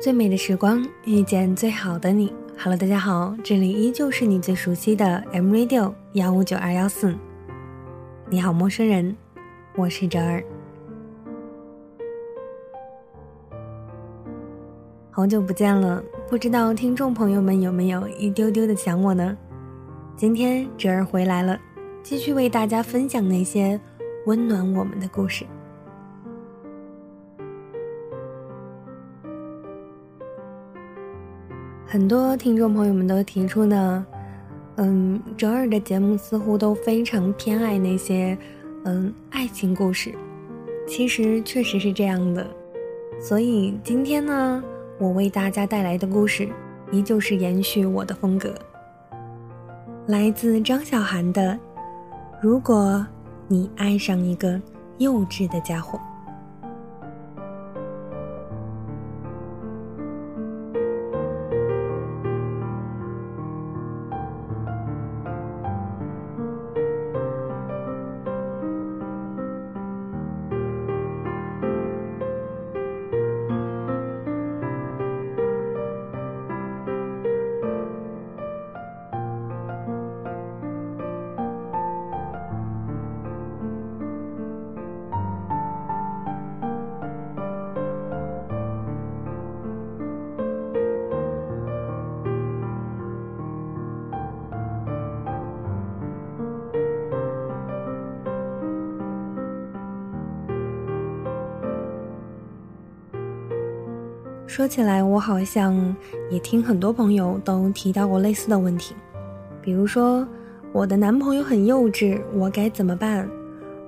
最美的时光，遇见最好的你。Hello，大家好，这里依旧是你最熟悉的 M Radio 幺五九二幺四。你好，陌生人，我是哲儿。好久不见了，不知道听众朋友们有没有一丢丢的想我呢？今天哲儿回来了，继续为大家分享那些温暖我们的故事。很多听众朋友们都提出呢，嗯，哲尔的节目似乎都非常偏爱那些，嗯，爱情故事。其实确实是这样的，所以今天呢，我为大家带来的故事依旧是延续我的风格，来自张小涵的《如果你爱上一个幼稚的家伙》。说起来，我好像也听很多朋友都提到过类似的问题，比如说我的男朋友很幼稚，我该怎么办？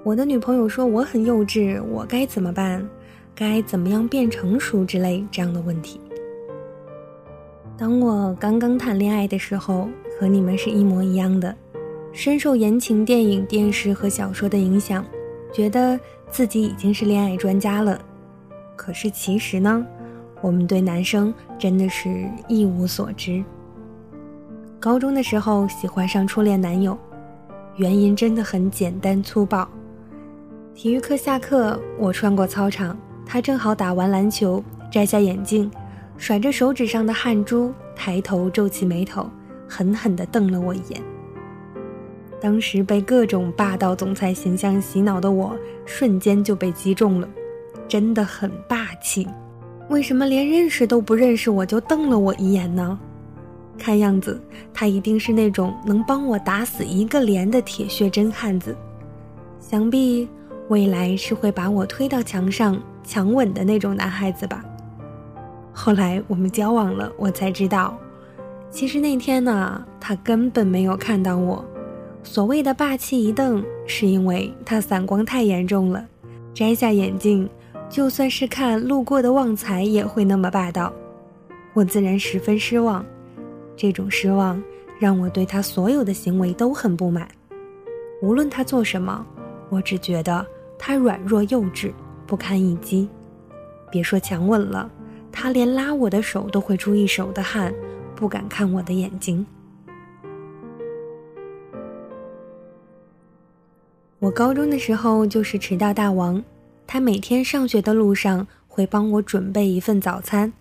我的女朋友说我很幼稚，我该怎么办？该怎么样变成熟之类这样的问题。当我刚刚谈恋爱的时候，和你们是一模一样的，深受言情电影、电视和小说的影响，觉得自己已经是恋爱专家了。可是其实呢？我们对男生真的是一无所知。高中的时候喜欢上初恋男友，原因真的很简单粗暴。体育课下课，我穿过操场，他正好打完篮球，摘下眼镜，甩着手指上的汗珠，抬头皱起眉头，狠狠地瞪了我一眼。当时被各种霸道总裁形象洗脑的我，瞬间就被击中了，真的很霸气。为什么连认识都不认识我就瞪了我一眼呢？看样子他一定是那种能帮我打死一个连的铁血真汉子，想必未来是会把我推到墙上强吻的那种男孩子吧。后来我们交往了，我才知道，其实那天呢，他根本没有看到我。所谓的霸气一瞪，是因为他散光太严重了，摘下眼镜。就算是看路过的旺财也会那么霸道，我自然十分失望。这种失望让我对他所有的行为都很不满。无论他做什么，我只觉得他软弱幼稚，不堪一击。别说强吻了，他连拉我的手都会出一手的汗，不敢看我的眼睛。我高中的时候就是迟到大王。他每天上学的路上会帮我准备一份早餐，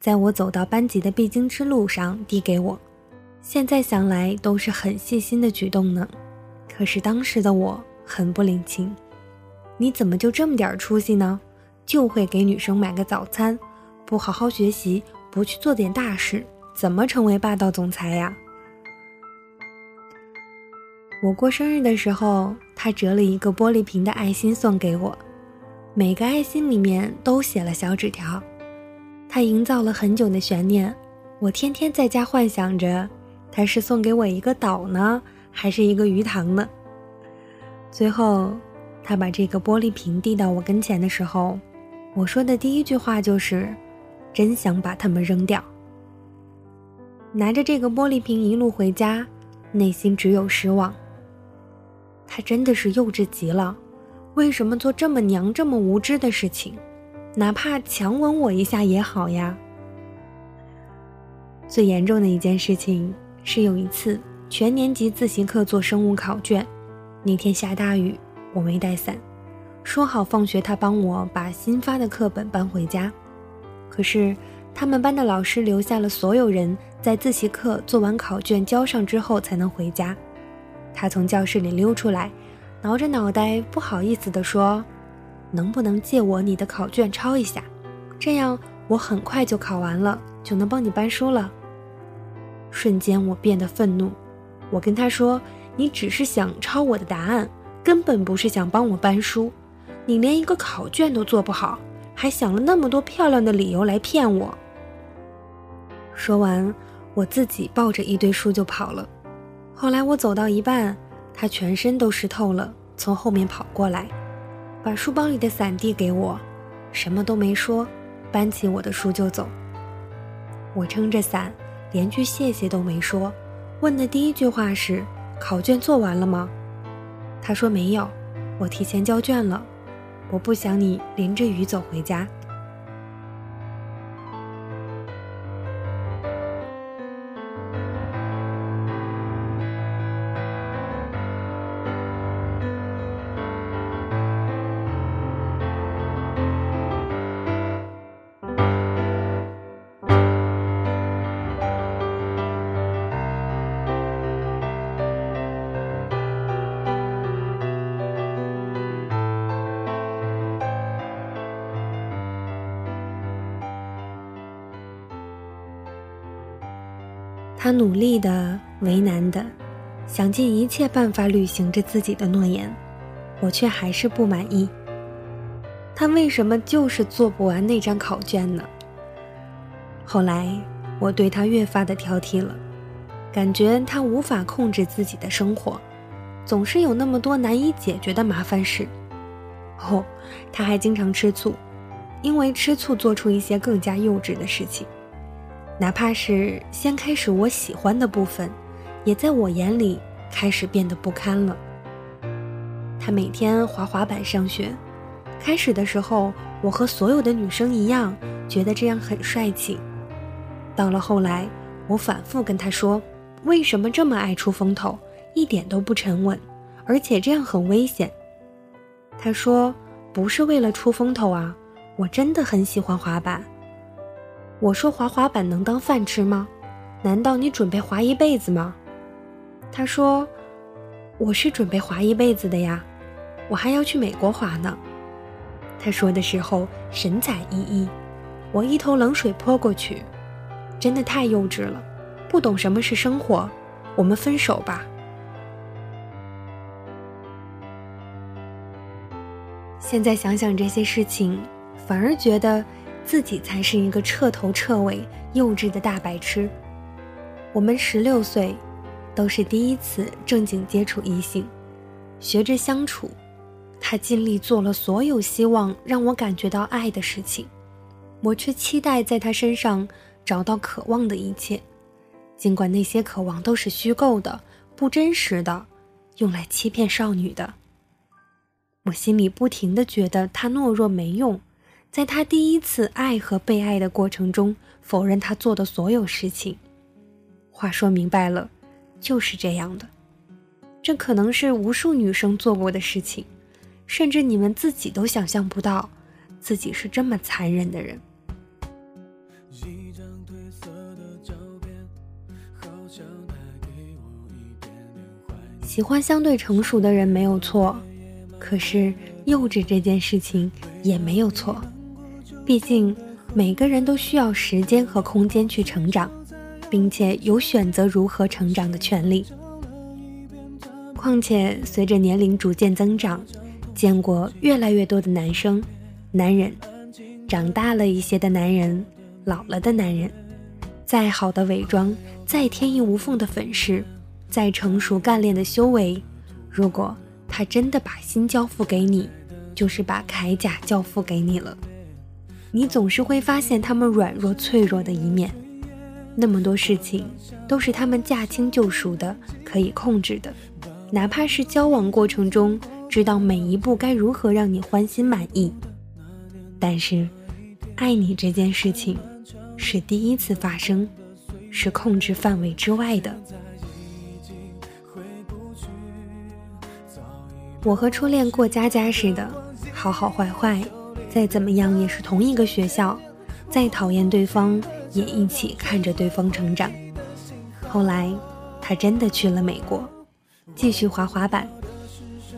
在我走到班级的必经之路上递给我。现在想来都是很细心的举动呢。可是当时的我很不领情。你怎么就这么点出息呢？就会给女生买个早餐，不好好学习，不去做点大事，怎么成为霸道总裁呀？我过生日的时候，他折了一个玻璃瓶的爱心送给我。每个爱心里面都写了小纸条，他营造了很久的悬念。我天天在家幻想着，他是送给我一个岛呢，还是一个鱼塘呢？最后，他把这个玻璃瓶递到我跟前的时候，我说的第一句话就是：“真想把它们扔掉。”拿着这个玻璃瓶一路回家，内心只有失望。他真的是幼稚极了。为什么做这么娘、这么无知的事情？哪怕强吻我一下也好呀。最严重的一件事情是，有一次全年级自习课做生物考卷，那天下大雨，我没带伞，说好放学他帮我把新发的课本搬回家，可是他们班的老师留下了所有人在自习课做完考卷交上之后才能回家。他从教室里溜出来，挠着脑袋，不好意思地说：“能不能借我你的考卷抄一下？这样我很快就考完了，就能帮你搬书了。”瞬间，我变得愤怒。我跟他说：“你只是想抄我的答案，根本不是想帮我搬书。你连一个考卷都做不好，还想了那么多漂亮的理由来骗我。”说完，我自己抱着一堆书就跑了。后来我走到一半，他全身都湿透了，从后面跑过来，把书包里的伞递给我，什么都没说，搬起我的书就走。我撑着伞，连句谢谢都没说，问的第一句话是：“考卷做完了吗？”他说没有，我提前交卷了，我不想你淋着雨走回家。他努力的、为难的，想尽一切办法履行着自己的诺言，我却还是不满意。他为什么就是做不完那张考卷呢？后来我对他越发的挑剔了，感觉他无法控制自己的生活，总是有那么多难以解决的麻烦事。哦，他还经常吃醋，因为吃醋做出一些更加幼稚的事情。哪怕是先开始我喜欢的部分，也在我眼里开始变得不堪了。他每天滑滑板上学，开始的时候，我和所有的女生一样，觉得这样很帅气。到了后来，我反复跟他说：“为什么这么爱出风头，一点都不沉稳，而且这样很危险。”他说：“不是为了出风头啊，我真的很喜欢滑板。”我说滑滑板能当饭吃吗？难道你准备滑一辈子吗？他说：“我是准备滑一辈子的呀，我还要去美国滑呢。”他说的时候神采奕奕，我一头冷水泼过去，真的太幼稚了，不懂什么是生活，我们分手吧。现在想想这些事情，反而觉得。自己才是一个彻头彻尾幼稚的大白痴。我们十六岁，都是第一次正经接触异性，学着相处。他尽力做了所有希望让我感觉到爱的事情，我却期待在他身上找到渴望的一切，尽管那些渴望都是虚构的、不真实的，用来欺骗少女的。我心里不停的觉得他懦弱没用。在他第一次爱和被爱的过程中，否认他做的所有事情。话说明白了，就是这样的。这可能是无数女生做过的事情，甚至你们自己都想象不到，自己是这么残忍的人。喜欢相对成熟的人没有错，可是幼稚这件事情也没有错。毕竟，每个人都需要时间和空间去成长，并且有选择如何成长的权利。况且，随着年龄逐渐增长，见过越来越多的男生、男人，长大了一些的男人，老了的男人，再好的伪装，再天衣无缝的粉饰，再成熟干练的修为，如果他真的把心交付给你，就是把铠甲交付给你了。你总是会发现他们软弱脆弱的一面，那么多事情都是他们驾轻就熟的，可以控制的。哪怕是交往过程中，知道每一步该如何让你欢心满意。但是，爱你这件事情是第一次发生，是控制范围之外的。我和初恋过家家似的，好好坏坏。再怎么样也是同一个学校，再讨厌对方，也一起看着对方成长。后来，他真的去了美国，继续滑滑板。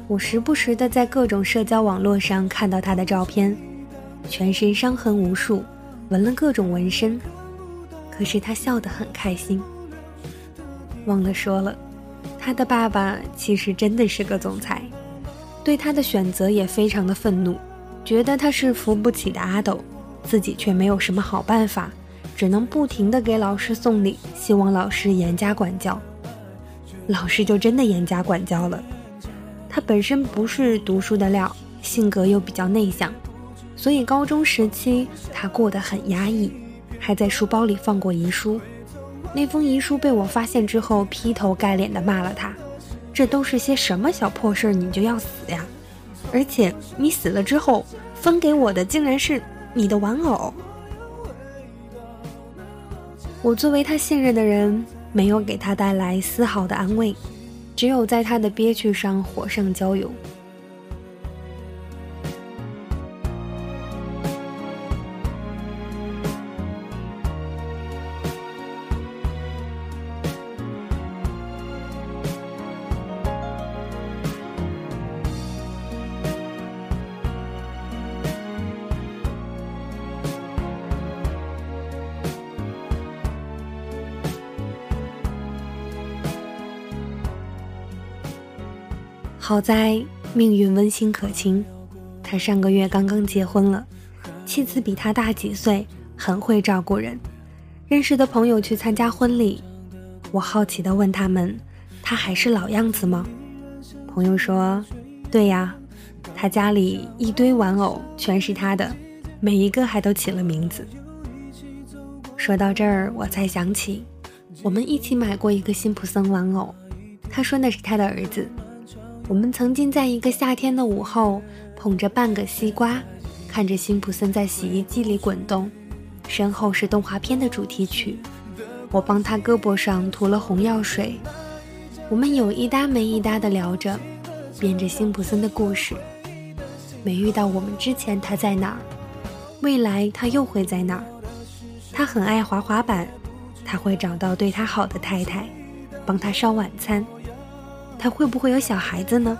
我时不时的在各种社交网络上看到他的照片，全身伤痕无数，纹了各种纹身。可是他笑得很开心。忘了说了，他的爸爸其实真的是个总裁，对他的选择也非常的愤怒，觉得他是扶不起的阿斗，自己却没有什么好办法，只能不停的给老师送礼，希望老师严加管教。老师就真的严加管教了。他本身不是读书的料，性格又比较内向，所以高中时期他过得很压抑。还在书包里放过遗书，那封遗书被我发现之后，劈头盖脸的骂了他：“这都是些什么小破事儿，你就要死呀？而且你死了之后，分给我的竟然是你的玩偶。”我作为他信任的人，没有给他带来丝毫的安慰，只有在他的憋屈上火上浇油。好在命运温馨可亲，他上个月刚刚结婚了，妻子比他大几岁，很会照顾人。认识的朋友去参加婚礼，我好奇地问他们：“他还是老样子吗？”朋友说：“对呀，他家里一堆玩偶，全是他的，每一个还都起了名字。”说到这儿，我才想起，我们一起买过一个辛普森玩偶，他说那是他的儿子。我们曾经在一个夏天的午后，捧着半个西瓜，看着辛普森在洗衣机里滚动，身后是动画片的主题曲。我帮他胳膊上涂了红药水，我们有一搭没一搭地聊着，编着辛普森的故事。没遇到我们之前他在哪儿，未来他又会在哪儿？他很爱滑滑板，他会找到对他好的太太，帮他烧晚餐。他会不会有小孩子呢？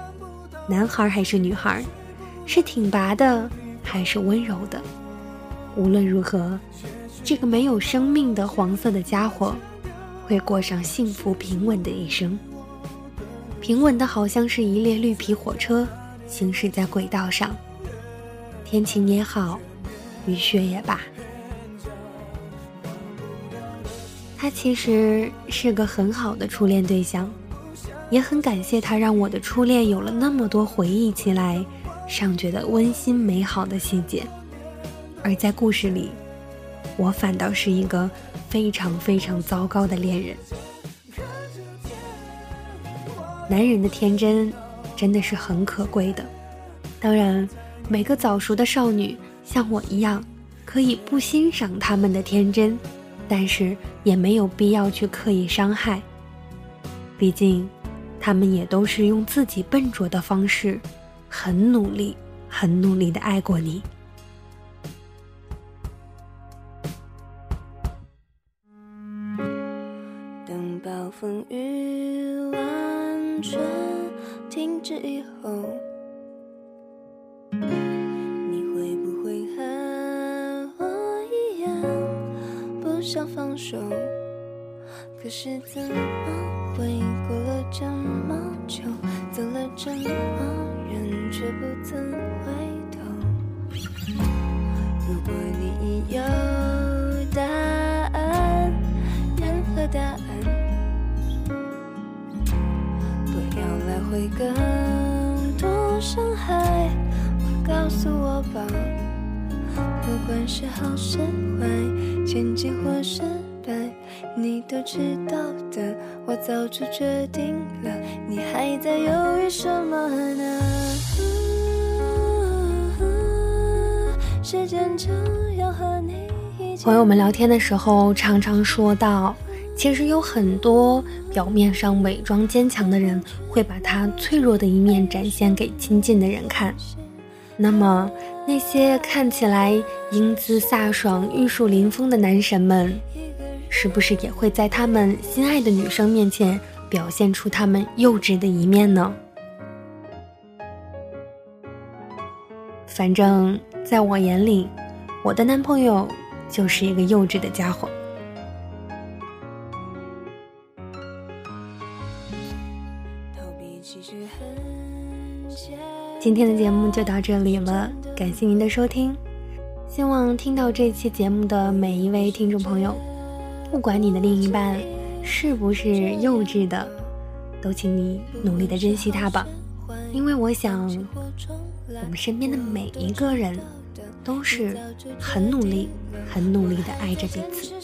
男孩还是女孩？是挺拔的还是温柔的？无论如何，这个没有生命的黄色的家伙会过上幸福平稳的一生。平稳的好像是一列绿皮火车行驶在轨道上，天晴也好，雨雪也罢。他其实是个很好的初恋对象。也很感谢他，让我的初恋有了那么多回忆起来尚觉得温馨美好的细节。而在故事里，我反倒是一个非常非常糟糕的恋人。男人的天真真的是很可贵的。当然，每个早熟的少女像我一样，可以不欣赏他们的天真，但是也没有必要去刻意伤害。毕竟。他们也都是用自己笨拙的方式，很努力、很努力的爱过你。等暴风雨完全停止以后，你会不会和我一样不想放手？可是怎么会过了这么久，走了这么远，却不曾回头？如果你已有答案，任何答案，不要来回更多伤害，告诉我吧，不管是好是坏，前进或是。你都知道的，我早就决定了。你还在犹豫什么呢？朋友们聊天的时候，常常说到，其实有很多表面上伪装坚强的人，会把他脆弱的一面展现给亲近的人看。那么，那些看起来英姿飒爽、玉树临风的男神们，是不是也会在他们心爱的女生面前表现出他们幼稚的一面呢？反正在我眼里，我的男朋友就是一个幼稚的家伙。今天的节目就到这里了，感谢您的收听。希望听到这期节目的每一位听众朋友，不管你的另一半是不是幼稚的，都请你努力的珍惜他吧，因为我想，我们身边的每一个人都是很努力、很努力的爱着彼此。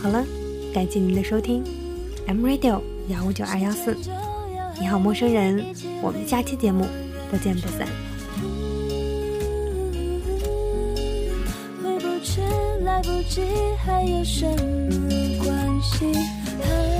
好了，感谢您的收听，M Radio 幺五九二幺四。你好，陌生人，我们下期节目不见不散。不去，来不及，还有什么关系？